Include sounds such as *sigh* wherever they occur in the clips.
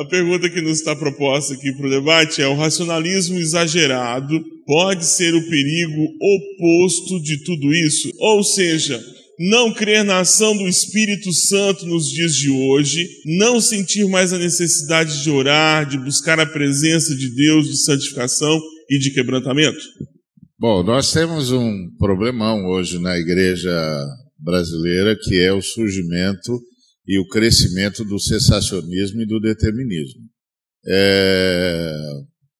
a pergunta que nos está proposta aqui para o debate é: o racionalismo exagerado pode ser o perigo oposto de tudo isso? Ou seja, não crer na ação do Espírito Santo nos dias de hoje, não sentir mais a necessidade de orar, de buscar a presença de Deus, de santificação e de quebrantamento? Bom, nós temos um problemão hoje na igreja brasileira que é o surgimento e o crescimento do sensacionismo e do determinismo. É,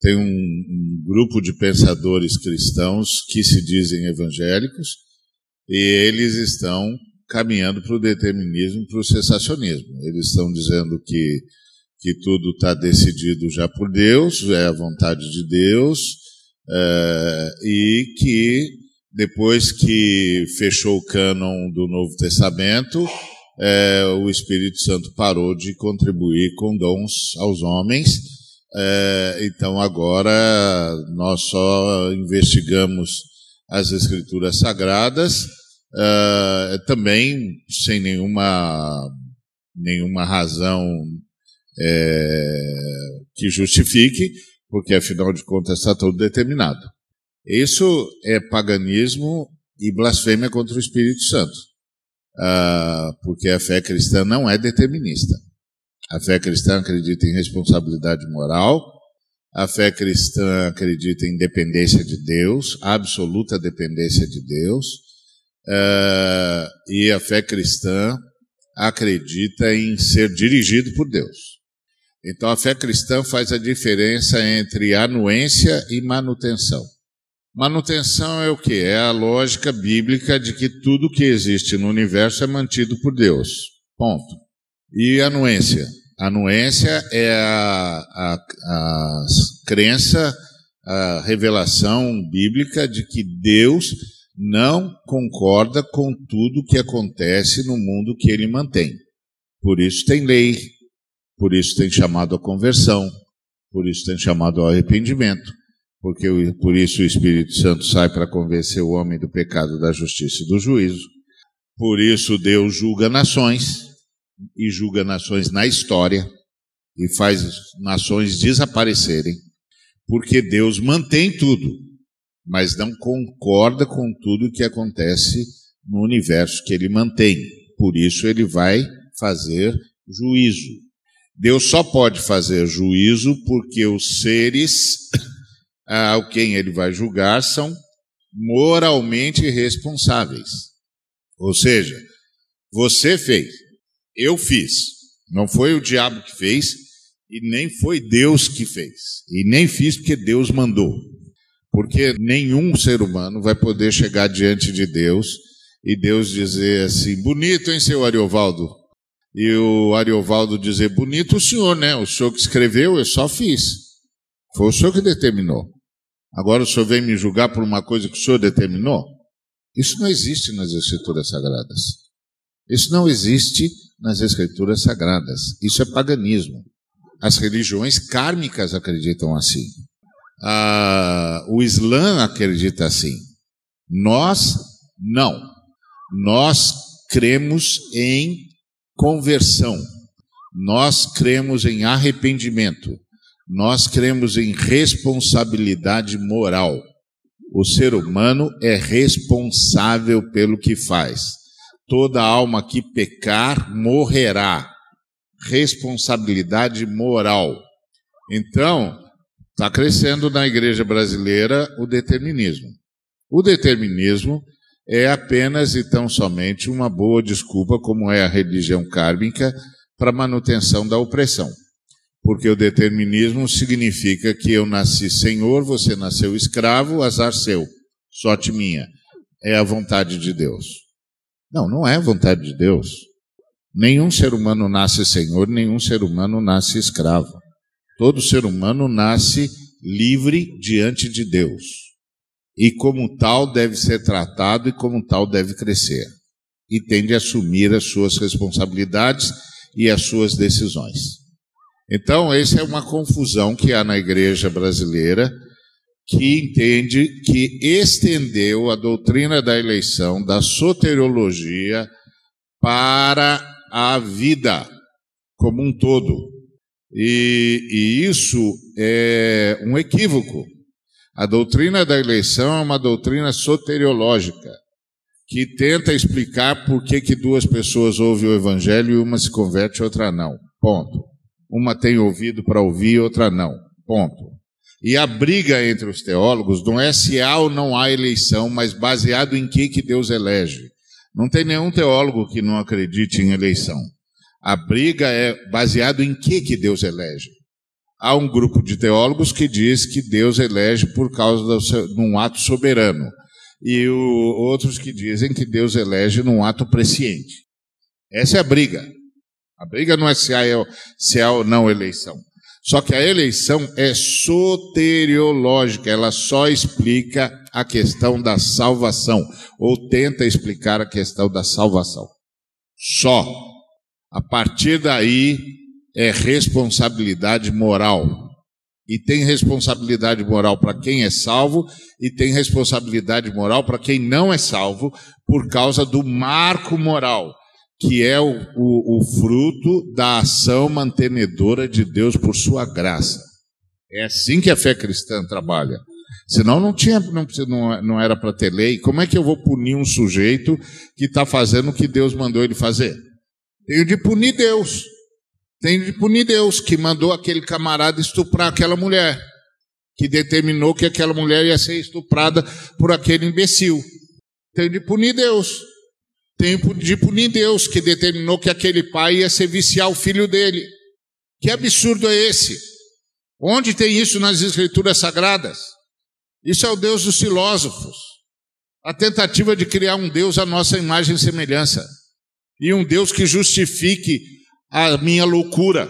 tem um, um grupo de pensadores cristãos que se dizem evangélicos e eles estão caminhando para o determinismo, para o sensacionismo. Eles estão dizendo que, que tudo está decidido já por Deus, é a vontade de Deus, é, e que depois que fechou o cânon do Novo Testamento, é, o Espírito Santo parou de contribuir com dons aos homens. É, então agora nós só investigamos as Escrituras Sagradas uh, também sem nenhuma, nenhuma razão é, que justifique, porque afinal de contas está tudo determinado. Isso é paganismo e blasfêmia contra o Espírito Santo, uh, porque a fé cristã não é determinista. A fé cristã acredita em responsabilidade moral, a fé cristã acredita em dependência de Deus, absoluta dependência de Deus, Uh, e a fé cristã acredita em ser dirigido por Deus. Então a fé cristã faz a diferença entre anuência e manutenção. Manutenção é o que? É a lógica bíblica de que tudo que existe no universo é mantido por Deus. Ponto. E anuência? Anuência é a, a, a crença, a revelação bíblica de que Deus não concorda com tudo que acontece no mundo que ele mantém. Por isso tem lei, por isso tem chamado a conversão, por isso tem chamado ao arrependimento, porque por isso o Espírito Santo sai para convencer o homem do pecado, da justiça e do juízo. Por isso Deus julga nações e julga nações na história e faz nações desaparecerem, porque Deus mantém tudo mas não concorda com tudo que acontece no universo que ele mantém. Por isso ele vai fazer juízo. Deus só pode fazer juízo porque os seres a quem ele vai julgar são moralmente responsáveis. Ou seja, você fez, eu fiz. Não foi o diabo que fez e nem foi Deus que fez. E nem fiz porque Deus mandou. Porque nenhum ser humano vai poder chegar diante de Deus e Deus dizer assim: bonito, hein, seu Ariovaldo? E o Ariovaldo dizer: bonito o senhor, né? O senhor que escreveu, eu só fiz. Foi o senhor que determinou. Agora o senhor vem me julgar por uma coisa que o senhor determinou? Isso não existe nas Escrituras Sagradas. Isso não existe nas Escrituras Sagradas. Isso é paganismo. As religiões kármicas acreditam assim. Ah, o Islã acredita assim. Nós não. Nós cremos em conversão. Nós cremos em arrependimento. Nós cremos em responsabilidade moral. O ser humano é responsável pelo que faz. Toda alma que pecar morrerá. Responsabilidade moral. Então, Está crescendo na igreja brasileira o determinismo. O determinismo é apenas e tão somente uma boa desculpa, como é a religião kármica, para manutenção da opressão. Porque o determinismo significa que eu nasci senhor, você nasceu escravo, azar seu, sorte minha. É a vontade de Deus. Não, não é a vontade de Deus. Nenhum ser humano nasce senhor, nenhum ser humano nasce escravo. Todo ser humano nasce livre diante de Deus. E como tal deve ser tratado e como tal deve crescer. E tem de assumir as suas responsabilidades e as suas decisões. Então, essa é uma confusão que há na igreja brasileira, que entende que estendeu a doutrina da eleição, da soteriologia, para a vida como um todo E, e isso é um equívoco. A doutrina da eleição é uma doutrina soteriológica que tenta explicar por que, que duas pessoas ouvem o evangelho e uma se converte e outra não. Ponto. Uma tem ouvido para ouvir outra não. Ponto. E a briga entre os teólogos não é se há ou não há eleição, mas baseado em que, que Deus elege. Não tem nenhum teólogo que não acredite em eleição. A briga é baseado em que, que Deus elege. Há um grupo de teólogos que diz que Deus elege por causa de um ato soberano. E o, outros que dizem que Deus elege num ato presciente. Essa é a briga. A briga não é se há, se há ou não eleição. Só que a eleição é soteriológica, ela só explica a questão da salvação, ou tenta explicar a questão da salvação. Só. A partir daí é responsabilidade moral. E tem responsabilidade moral para quem é salvo, e tem responsabilidade moral para quem não é salvo, por causa do marco moral que é o, o, o fruto da ação mantenedora de Deus por sua graça. É assim que a fé cristã trabalha. Senão não tinha, não, não era para ter lei. Como é que eu vou punir um sujeito que está fazendo o que Deus mandou ele fazer? Tenho de punir Deus. Tenho de punir Deus que mandou aquele camarada estuprar aquela mulher, que determinou que aquela mulher ia ser estuprada por aquele imbecil. Tenho de punir Deus tempo de punir Deus, que determinou que aquele pai ia ser viciar o filho dele. Que absurdo é esse? Onde tem isso nas escrituras sagradas? Isso é o Deus dos filósofos. A tentativa de criar um Deus à nossa imagem e semelhança. E um Deus que justifique a minha loucura,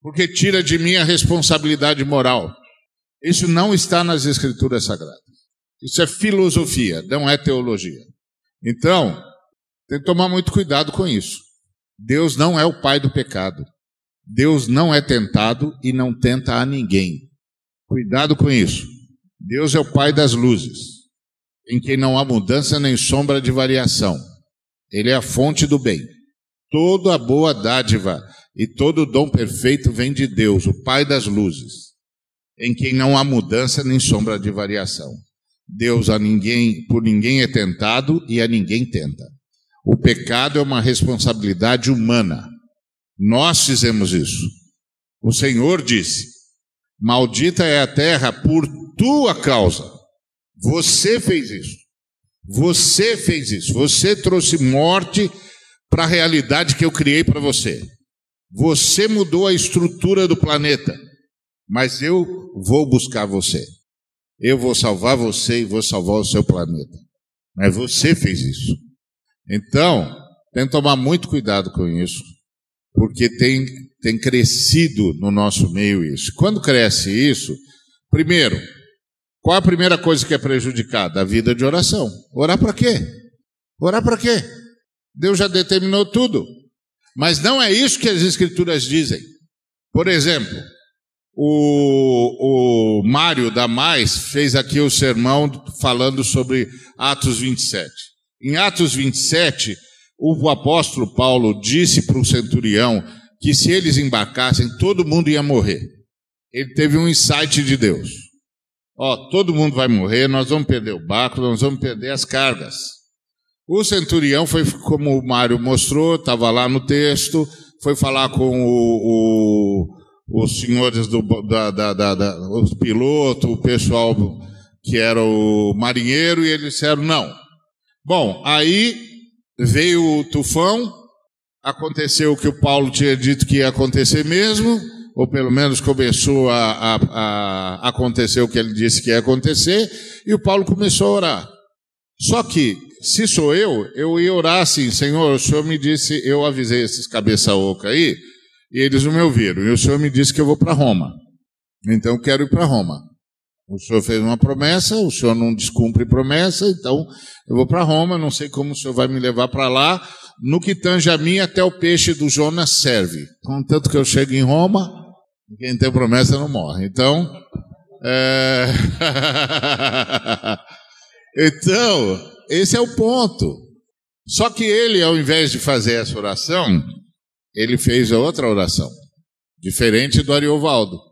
porque tira de mim a responsabilidade moral. Isso não está nas escrituras sagradas. Isso é filosofia, não é teologia. Então, tem que tomar muito cuidado com isso. Deus não é o pai do pecado. Deus não é tentado e não tenta a ninguém. Cuidado com isso. Deus é o pai das luzes, em quem não há mudança nem sombra de variação. Ele é a fonte do bem. Toda a boa dádiva e todo dom perfeito vem de Deus, o pai das luzes, em quem não há mudança nem sombra de variação. Deus a ninguém, por ninguém é tentado e a ninguém tenta. O pecado é uma responsabilidade humana. Nós fizemos isso. O Senhor disse: Maldita é a terra por tua causa. Você fez isso. Você fez isso. Você trouxe morte para a realidade que eu criei para você. Você mudou a estrutura do planeta. Mas eu vou buscar você. Eu vou salvar você e vou salvar o seu planeta. Mas você fez isso. Então, tem que tomar muito cuidado com isso, porque tem, tem crescido no nosso meio isso. Quando cresce isso, primeiro, qual a primeira coisa que é prejudicada? A vida de oração. Orar para quê? Orar para quê? Deus já determinou tudo. Mas não é isso que as Escrituras dizem. Por exemplo, o, o Mário da Mais fez aqui o sermão falando sobre Atos 27. Em Atos 27, o apóstolo Paulo disse para o centurião que se eles embarcassem, todo mundo ia morrer. Ele teve um insight de Deus. Ó, oh, todo mundo vai morrer, nós vamos perder o barco, nós vamos perder as cargas. O centurião foi, como o Mário mostrou, estava lá no texto, foi falar com o, o, os senhores do da, da, da, da, os pilotos, o pessoal que era o marinheiro, e eles disseram: não, Bom, aí veio o tufão, aconteceu o que o Paulo tinha dito que ia acontecer mesmo, ou pelo menos começou a, a, a acontecer o que ele disse que ia acontecer, e o Paulo começou a orar. Só que, se sou eu, eu ia orar assim, Senhor, o Senhor me disse, eu avisei esses cabeça oca aí, e eles não me ouviram, e o Senhor me disse que eu vou para Roma. Então eu quero ir para Roma. O senhor fez uma promessa, o senhor não descumpre promessa, então eu vou para Roma, não sei como o senhor vai me levar para lá. No que tange a mim, até o peixe do Jonas serve. Contanto que eu chego em Roma, quem tem promessa não morre. Então, é... *laughs* então, esse é o ponto. Só que ele, ao invés de fazer essa oração, ele fez outra oração. Diferente do Ariovaldo.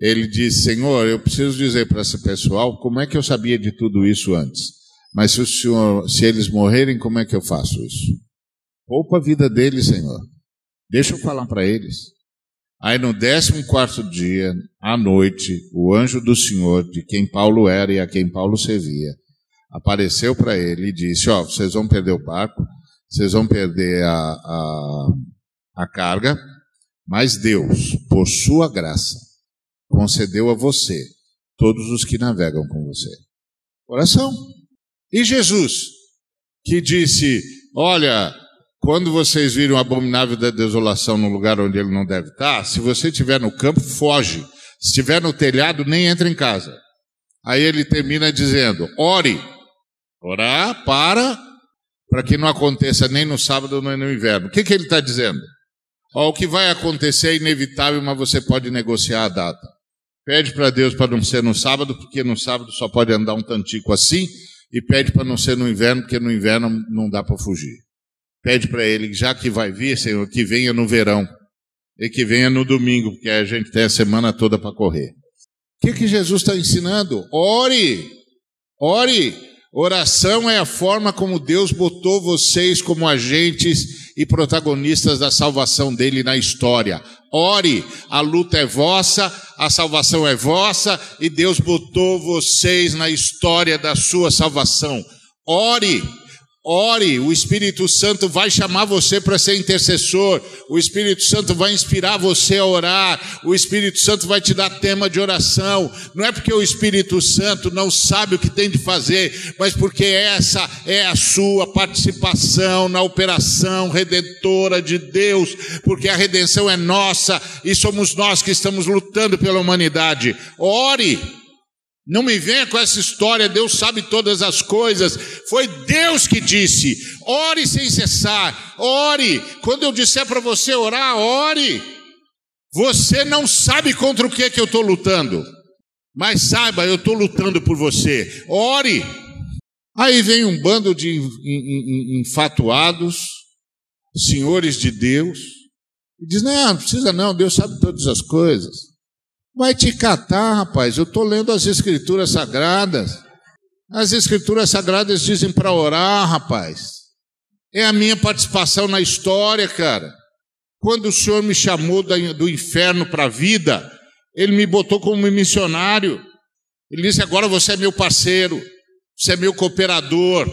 Ele disse: Senhor, eu preciso dizer para esse pessoal como é que eu sabia de tudo isso antes. Mas se, o senhor, se eles morrerem, como é que eu faço isso? Poupa a vida deles, Senhor. Deixa eu falar para eles. Aí no décimo quarto dia, à noite, o anjo do Senhor, de quem Paulo era e a quem Paulo servia, apareceu para ele e disse: Ó, oh, vocês vão perder o barco, vocês vão perder a, a, a carga, mas Deus, por sua graça, concedeu a você todos os que navegam com você. Oração. E Jesus, que disse: Olha, quando vocês viram o abominável da desolação no lugar onde ele não deve estar, se você estiver no campo, foge. Se estiver no telhado, nem entra em casa. Aí ele termina dizendo: ore. Orar para, para que não aconteça nem no sábado nem no inverno. O que, que ele está dizendo? O que vai acontecer é inevitável, mas você pode negociar a data. Pede para Deus para não ser no sábado, porque no sábado só pode andar um tantico assim, e pede para não ser no inverno, porque no inverno não dá para fugir. Pede para ele, já que vai vir, Senhor, que venha no verão e que venha no domingo, porque a gente tem a semana toda para correr. O que, que Jesus está ensinando? Ore, ore. Oração é a forma como Deus botou vocês como agentes e protagonistas da salvação dele na história. Ore, a luta é vossa, a salvação é vossa e Deus botou vocês na história da sua salvação. Ore, Ore, o Espírito Santo vai chamar você para ser intercessor, o Espírito Santo vai inspirar você a orar, o Espírito Santo vai te dar tema de oração. Não é porque o Espírito Santo não sabe o que tem de fazer, mas porque essa é a sua participação na operação redentora de Deus, porque a redenção é nossa e somos nós que estamos lutando pela humanidade. Ore. Não me venha com essa história, Deus sabe todas as coisas. Foi Deus que disse: ore sem cessar, ore. Quando eu disser para você orar, ore. Você não sabe contra o que, é que eu estou lutando, mas saiba, eu estou lutando por você. Ore. Aí vem um bando de enfatuados, senhores de Deus, e diz: não, não precisa não, Deus sabe todas as coisas. Vai te catar, rapaz. Eu estou lendo as Escrituras Sagradas. As Escrituras Sagradas dizem para orar, rapaz. É a minha participação na história, cara. Quando o Senhor me chamou do inferno para a vida, Ele me botou como missionário. Ele disse: agora você é meu parceiro, você é meu cooperador.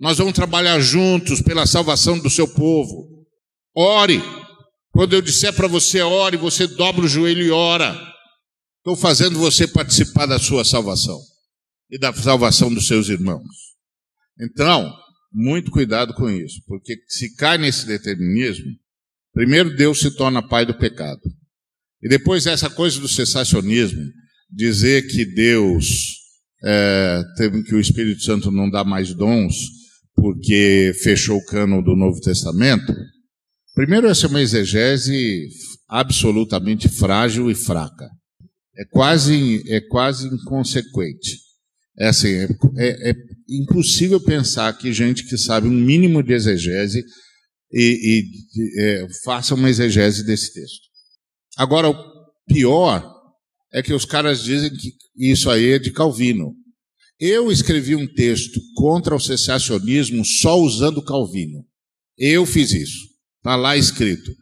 Nós vamos trabalhar juntos pela salvação do seu povo. Ore. Quando eu disser para você ore, você dobra o joelho e ora. Estou fazendo você participar da sua salvação e da salvação dos seus irmãos. Então, muito cuidado com isso, porque se cai nesse determinismo, primeiro Deus se torna pai do pecado. E depois essa coisa do cessacionismo, dizer que Deus é, que o Espírito Santo não dá mais dons porque fechou o cano do Novo Testamento. Primeiro, essa é uma exegese absolutamente frágil e fraca é quase, é quase inconsequente. É assim, é, é, é, impossível pensar que gente que sabe um mínimo de exegese e, e é, faça uma exegese desse texto. Agora, o pior é que os caras dizem que isso aí é de Calvino. Eu escrevi um texto contra o cessacionismo só usando Calvino. Eu fiz isso. Está lá escrito.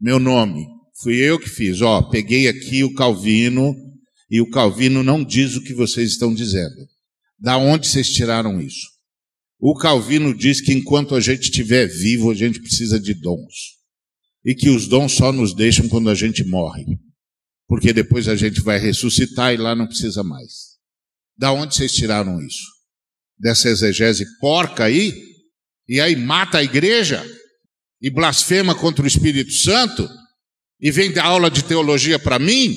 Meu nome, Fui eu que fiz. Ó, peguei aqui o Calvino e o Calvino não diz o que vocês estão dizendo. Da onde vocês tiraram isso? O Calvino diz que enquanto a gente estiver vivo, a gente precisa de dons. E que os dons só nos deixam quando a gente morre. Porque depois a gente vai ressuscitar e lá não precisa mais. Da onde vocês tiraram isso? Dessa exegese porca aí? E aí mata a igreja? E blasfema contra o Espírito Santo? E vem dar aula de teologia para mim?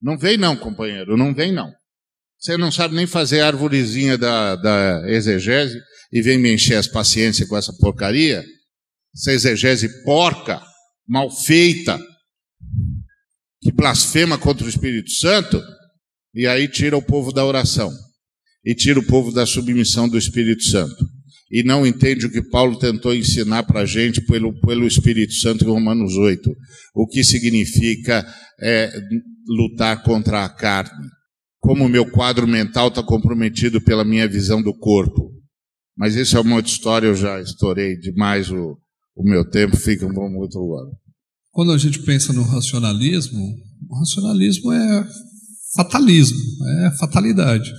Não vem não, companheiro, não vem não. Você não sabe nem fazer a arvorezinha da, da exegese e vem me encher as paciências com essa porcaria? Essa exegese porca, mal feita, que blasfema contra o Espírito Santo, e aí tira o povo da oração, e tira o povo da submissão do Espírito Santo, e não entende o que Paulo tentou ensinar para a gente pelo, pelo Espírito Santo em Romanos 8, o que significa é, lutar contra a carne. Como o meu quadro mental está comprometido pela minha visão do corpo. Mas isso é uma outra história, eu já estourei demais o, o meu tempo, fica um outro lugar. Quando a gente pensa no racionalismo, o racionalismo é fatalismo, é fatalidade.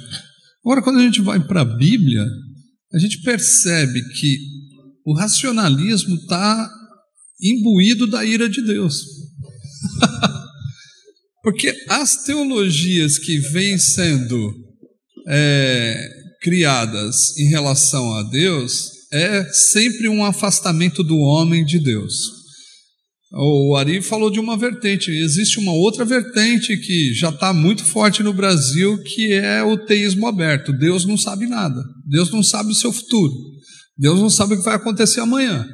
Agora, quando a gente vai para a Bíblia, a gente percebe que o racionalismo está imbuído da ira de Deus. *laughs* Porque as teologias que vêm sendo é, criadas em relação a Deus é sempre um afastamento do homem de Deus. O Ari falou de uma vertente, existe uma outra vertente que já está muito forte no Brasil, que é o teísmo aberto. Deus não sabe nada, Deus não sabe o seu futuro, Deus não sabe o que vai acontecer amanhã.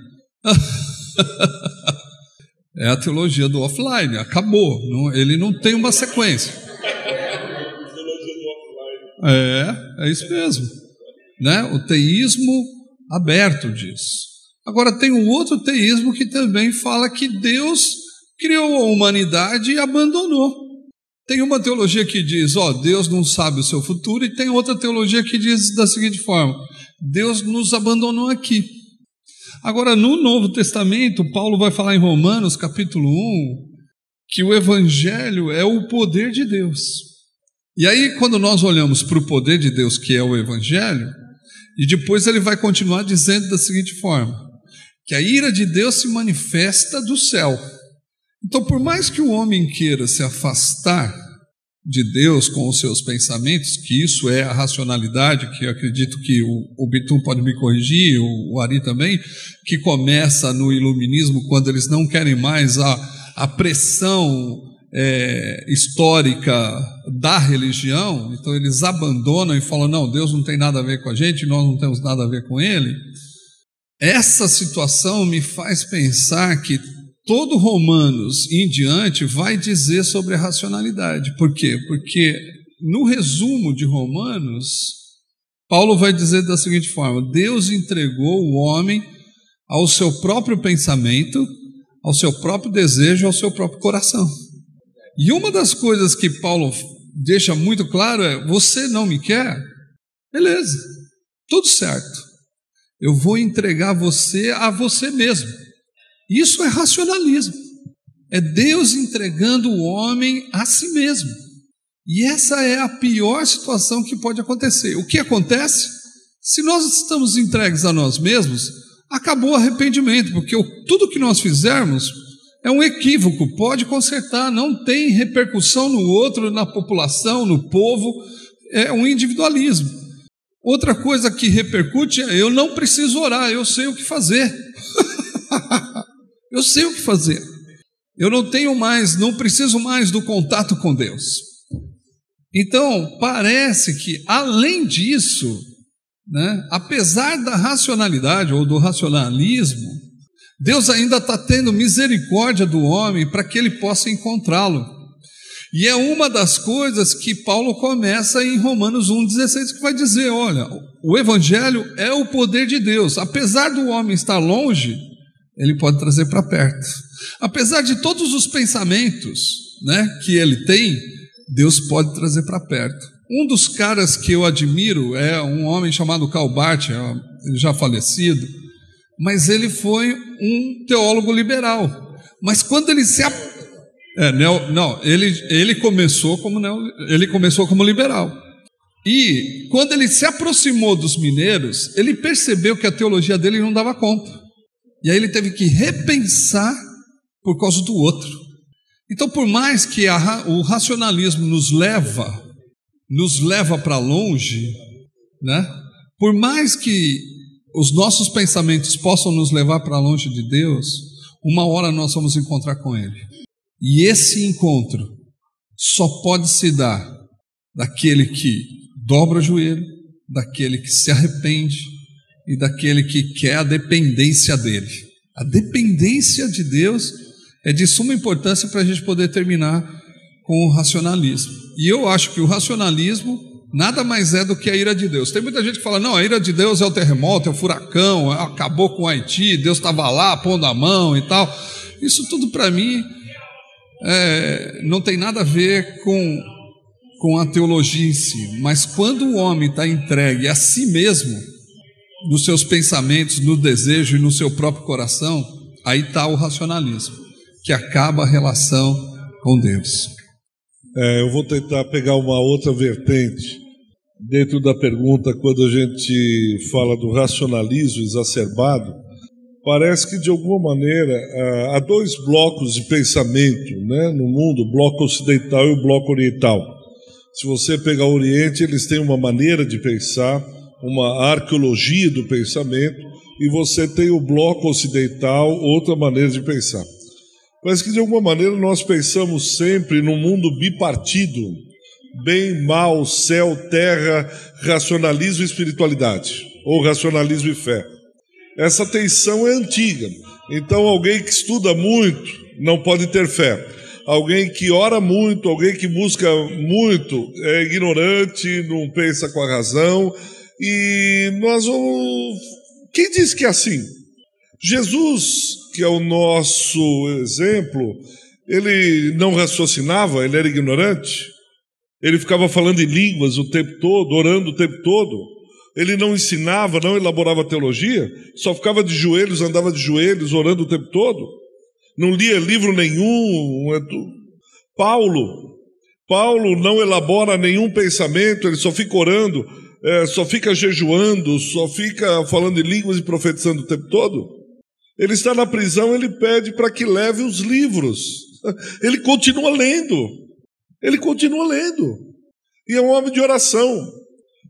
*laughs* é a teologia do offline, acabou, não, ele não tem uma sequência. É, é isso mesmo. Né? O teísmo aberto diz. Agora, tem um outro teísmo que também fala que Deus criou a humanidade e abandonou. Tem uma teologia que diz, ó, Deus não sabe o seu futuro, e tem outra teologia que diz da seguinte forma: Deus nos abandonou aqui. Agora, no Novo Testamento, Paulo vai falar em Romanos, capítulo 1, que o Evangelho é o poder de Deus. E aí, quando nós olhamos para o poder de Deus, que é o Evangelho, e depois ele vai continuar dizendo da seguinte forma: que a ira de Deus se manifesta do céu. Então, por mais que o homem queira se afastar de Deus com os seus pensamentos, que isso é a racionalidade, que eu acredito que o, o Bitum pode me corrigir, o, o Ari também, que começa no iluminismo quando eles não querem mais a, a pressão é, histórica da religião, então eles abandonam e falam: não, Deus não tem nada a ver com a gente, nós não temos nada a ver com ele. Essa situação me faz pensar que todo Romanos em diante vai dizer sobre a racionalidade. Por quê? Porque no resumo de Romanos, Paulo vai dizer da seguinte forma: Deus entregou o homem ao seu próprio pensamento, ao seu próprio desejo, ao seu próprio coração. E uma das coisas que Paulo deixa muito claro é: você não me quer? Beleza, tudo certo. Eu vou entregar você a você mesmo. Isso é racionalismo. É Deus entregando o homem a si mesmo. E essa é a pior situação que pode acontecer. O que acontece? Se nós estamos entregues a nós mesmos, acabou o arrependimento, porque tudo que nós fizermos é um equívoco, pode consertar, não tem repercussão no outro, na população, no povo, é um individualismo. Outra coisa que repercute é: eu não preciso orar, eu sei o que fazer. *laughs* eu sei o que fazer. Eu não tenho mais, não preciso mais do contato com Deus. Então, parece que, além disso, né, apesar da racionalidade ou do racionalismo, Deus ainda está tendo misericórdia do homem para que ele possa encontrá-lo. E é uma das coisas que Paulo começa em Romanos 1,16, que vai dizer: olha, o Evangelho é o poder de Deus. Apesar do homem estar longe, ele pode trazer para perto. Apesar de todos os pensamentos né, que ele tem, Deus pode trazer para perto. Um dos caras que eu admiro é um homem chamado ele já falecido, mas ele foi um teólogo liberal. Mas quando ele se é, neo, não, ele, ele começou como neo, ele começou como liberal. E quando ele se aproximou dos mineiros, ele percebeu que a teologia dele não dava conta. E aí ele teve que repensar por causa do outro. Então, por mais que a, o racionalismo nos leva, nos leva para longe, né? Por mais que os nossos pensamentos possam nos levar para longe de Deus, uma hora nós vamos encontrar com Ele. E esse encontro só pode se dar daquele que dobra o joelho, daquele que se arrepende e daquele que quer a dependência dele. A dependência de Deus é de suma importância para a gente poder terminar com o racionalismo. E eu acho que o racionalismo nada mais é do que a ira de Deus. Tem muita gente que fala: não, a ira de Deus é o terremoto, é o furacão, acabou com o Haiti, Deus estava lá pondo a mão e tal. Isso tudo para mim é, não tem nada a ver com, com a teologia em si, mas quando o homem está entregue a si mesmo, nos seus pensamentos, no desejo e no seu próprio coração, aí está o racionalismo, que acaba a relação com Deus. É, eu vou tentar pegar uma outra vertente dentro da pergunta quando a gente fala do racionalismo exacerbado. Parece que de alguma maneira há dois blocos de pensamento né, no mundo, o bloco ocidental e o bloco oriental. Se você pegar o Oriente, eles têm uma maneira de pensar, uma arqueologia do pensamento, e você tem o bloco ocidental, outra maneira de pensar. Parece que de alguma maneira nós pensamos sempre num mundo bipartido, bem, mal, céu, terra, racionalismo e espiritualidade, ou racionalismo e fé. Essa tensão é antiga. Então, alguém que estuda muito não pode ter fé. Alguém que ora muito, alguém que busca muito, é ignorante, não pensa com a razão. E nós vamos. Quem diz que é assim? Jesus, que é o nosso exemplo, ele não raciocinava, ele era ignorante. Ele ficava falando em línguas o tempo todo, orando o tempo todo. Ele não ensinava, não elaborava teologia, só ficava de joelhos, andava de joelhos, orando o tempo todo. Não lia livro nenhum. Paulo, Paulo não elabora nenhum pensamento, ele só fica orando, é, só fica jejuando, só fica falando em línguas e profetizando o tempo todo. Ele está na prisão, ele pede para que leve os livros. *laughs* Ele continua lendo. Ele continua lendo. E é um homem de oração.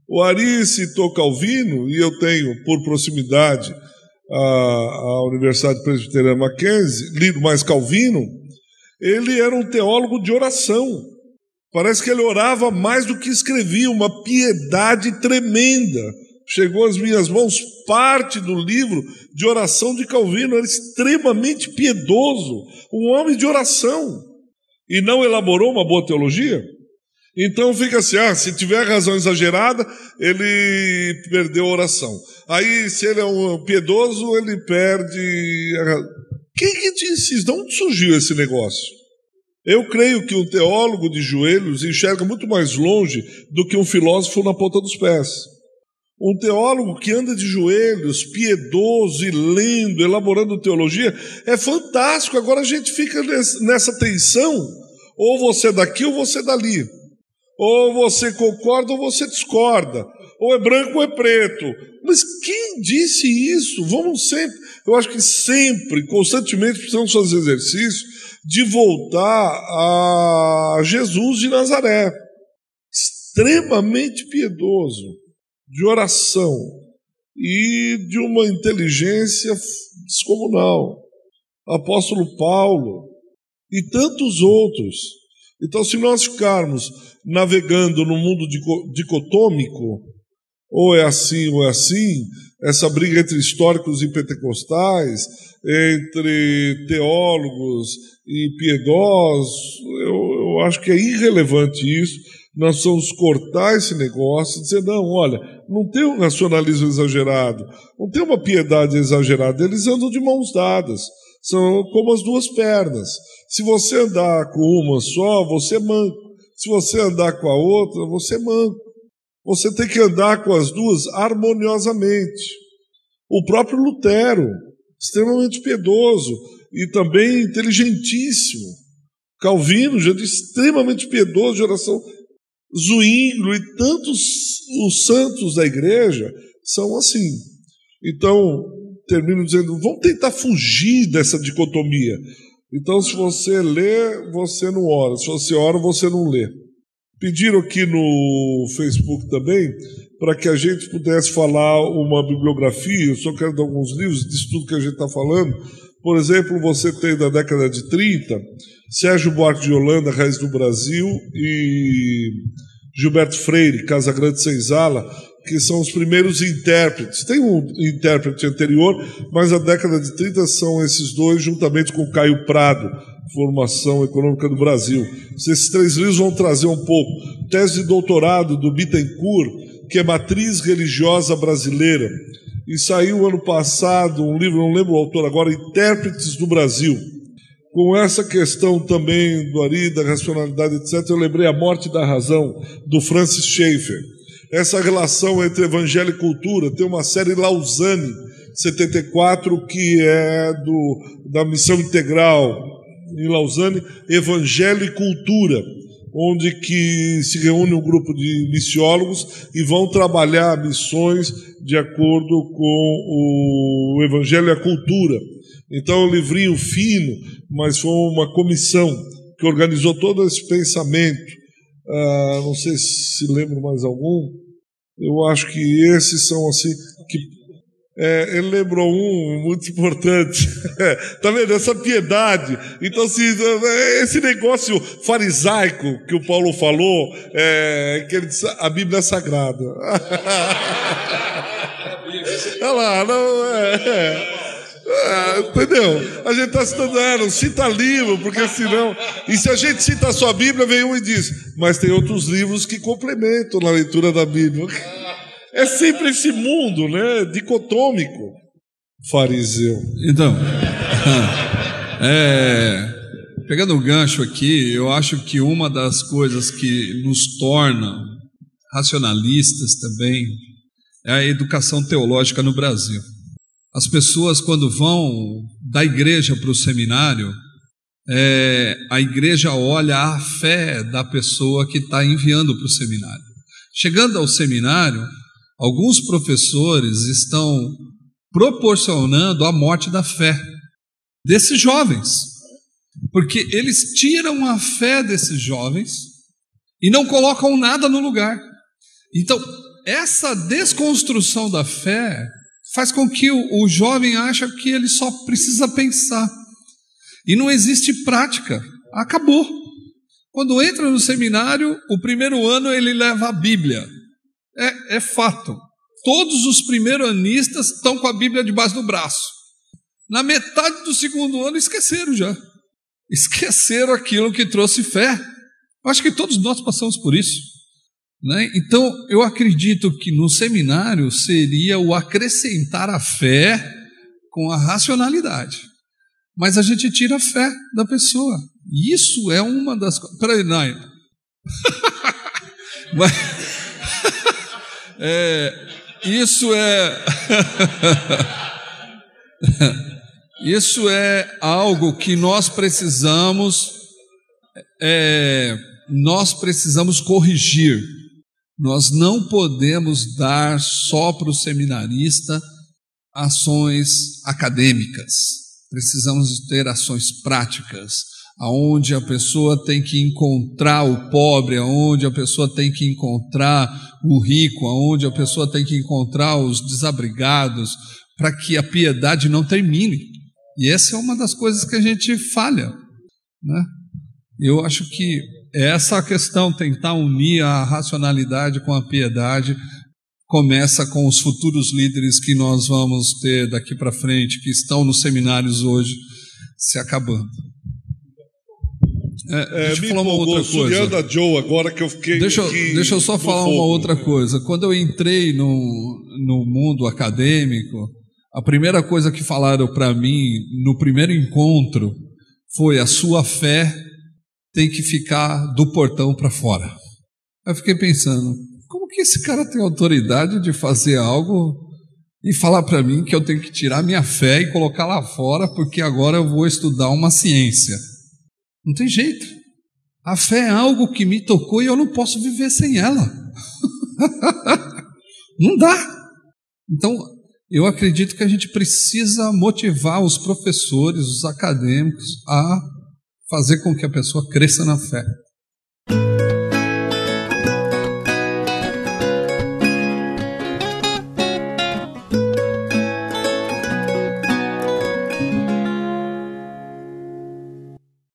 O Ari citou Calvino, e eu tenho, por proximidade, a, a Universidade Presbiteriana Mackenzie, lido mais Calvino. Ele era um teólogo de oração. Parece que ele orava mais do que escrevia, uma piedade tremenda. Chegou às minhas mãos parte do livro de oração de Calvino, era extremamente piedoso, um homem de oração. E não elaborou uma boa teologia? Então fica assim: ah, se tiver razão exagerada, ele perdeu a oração. Aí, se ele é um piedoso, ele perde. A... Quem que disse isso? De onde surgiu esse negócio? Eu creio que um teólogo de joelhos enxerga muito mais longe do que um filósofo na ponta dos pés. Um teólogo que anda de joelhos, piedoso e lendo, elaborando teologia, é fantástico. Agora a gente fica nessa tensão: ou você é daqui ou você é dali. Ou você concorda ou você discorda. Ou é branco ou é preto. Mas quem disse isso? Vamos sempre, eu acho que sempre, constantemente, precisamos fazer exercício de voltar a Jesus de Nazaré. Extremamente piedoso, de oração e de uma inteligência descomunal. Apóstolo Paulo e tantos outros então, se nós ficarmos navegando no mundo dicotômico, ou é assim ou é assim, essa briga entre históricos e pentecostais, entre teólogos e piedosos, eu, eu acho que é irrelevante isso. Nós vamos cortar esse negócio e dizer: não, olha, não tem um nacionalismo exagerado, não tem uma piedade exagerada, eles andam de mãos dadas, são como as duas pernas. Se você andar com uma só, você é manco. Se você andar com a outra, você é manco. Você tem que andar com as duas harmoniosamente. O próprio Lutero, extremamente piedoso e também inteligentíssimo. Calvino, gente extremamente piedoso de oração. Zuínglio e tantos os santos da igreja são assim. Então, termino dizendo, vamos tentar fugir dessa dicotomia. Então, se você lê, você não ora. Se você ora, você não lê. Pediram aqui no Facebook também para que a gente pudesse falar uma bibliografia. Eu só quero dar alguns livros disso tudo que a gente está falando. Por exemplo, você tem da década de 30, Sérgio Buarque de Holanda, Raiz do Brasil, e Gilberto Freire, Casa Grande Senzala, que são os primeiros intérpretes. Tem um intérprete anterior, mas a década de 30 são esses dois, juntamente com Caio Prado, Formação Econômica do Brasil. Esses três livros vão trazer um pouco tese de doutorado do Bittencourt, que é Matriz Religiosa Brasileira. E saiu ano passado um livro, não lembro o autor agora, Intérpretes do Brasil. Com essa questão também do Ari, da racionalidade, etc., eu lembrei A Morte da Razão, do Francis Schaeffer. Essa relação entre evangelho e cultura, tem uma série Lausanne, 74, que é do, da Missão Integral em Lausanne, Evangelho e Cultura onde que se reúne um grupo de missiólogos e vão trabalhar missões de acordo com o Evangelho e a cultura. Então, é um livrinho fino, mas foi uma comissão que organizou todo esse pensamento. Ah, não sei se lembro mais algum. Eu acho que esses são assim que é, ele lembrou um muito importante. *laughs* tá vendo? Essa piedade. Então, assim, esse negócio farisaico que o Paulo falou, é, que ele disse, a Bíblia é sagrada. *laughs* Olha lá, não é. é. É, entendeu? A gente está citando, é, não cita livro, porque senão. E se a gente cita a sua Bíblia, vem um e diz, mas tem outros livros que complementam na leitura da Bíblia. *laughs* É sempre esse mundo, né? Dicotômico. Fariseu. Então, *laughs* é, pegando o gancho aqui, eu acho que uma das coisas que nos torna racionalistas também é a educação teológica no Brasil. As pessoas, quando vão da igreja para o seminário, é, a igreja olha a fé da pessoa que está enviando para o seminário. Chegando ao seminário, Alguns professores estão proporcionando a morte da fé desses jovens, porque eles tiram a fé desses jovens e não colocam nada no lugar. Então, essa desconstrução da fé faz com que o, o jovem ache que ele só precisa pensar. E não existe prática. Acabou. Quando entra no seminário, o primeiro ano ele leva a Bíblia. É, é fato. Todos os primeiro-anistas estão com a Bíblia debaixo do braço. Na metade do segundo ano, esqueceram já. Esqueceram aquilo que trouxe fé. Acho que todos nós passamos por isso. Né? Então, eu acredito que no seminário seria o acrescentar a fé com a racionalidade. Mas a gente tira a fé da pessoa. Isso é uma das coisas. Peraí, Nai. *laughs* Mas. É, isso é. *laughs* isso é algo que nós precisamos. É, nós precisamos corrigir. Nós não podemos dar só para o seminarista ações acadêmicas. Precisamos ter ações práticas, aonde a pessoa tem que encontrar o pobre, aonde a pessoa tem que encontrar o rico, aonde a pessoa tem que encontrar os desabrigados, para que a piedade não termine. E essa é uma das coisas que a gente falha. Né? Eu acho que essa questão, tentar unir a racionalidade com a piedade, começa com os futuros líderes que nós vamos ter daqui para frente, que estão nos seminários hoje, se acabando. É, é, deixa eu falar uma outra coisa. Joe agora que eu fiquei. Deixa, deixa eu só falar fogo. uma outra coisa. Quando eu entrei no, no mundo acadêmico, a primeira coisa que falaram para mim no primeiro encontro foi: a sua fé tem que ficar do portão para fora. Eu fiquei pensando: como que esse cara tem autoridade de fazer algo e falar para mim que eu tenho que tirar minha fé e colocar lá fora porque agora eu vou estudar uma ciência? Não tem jeito. A fé é algo que me tocou e eu não posso viver sem ela. *laughs* não dá. Então, eu acredito que a gente precisa motivar os professores, os acadêmicos a fazer com que a pessoa cresça na fé.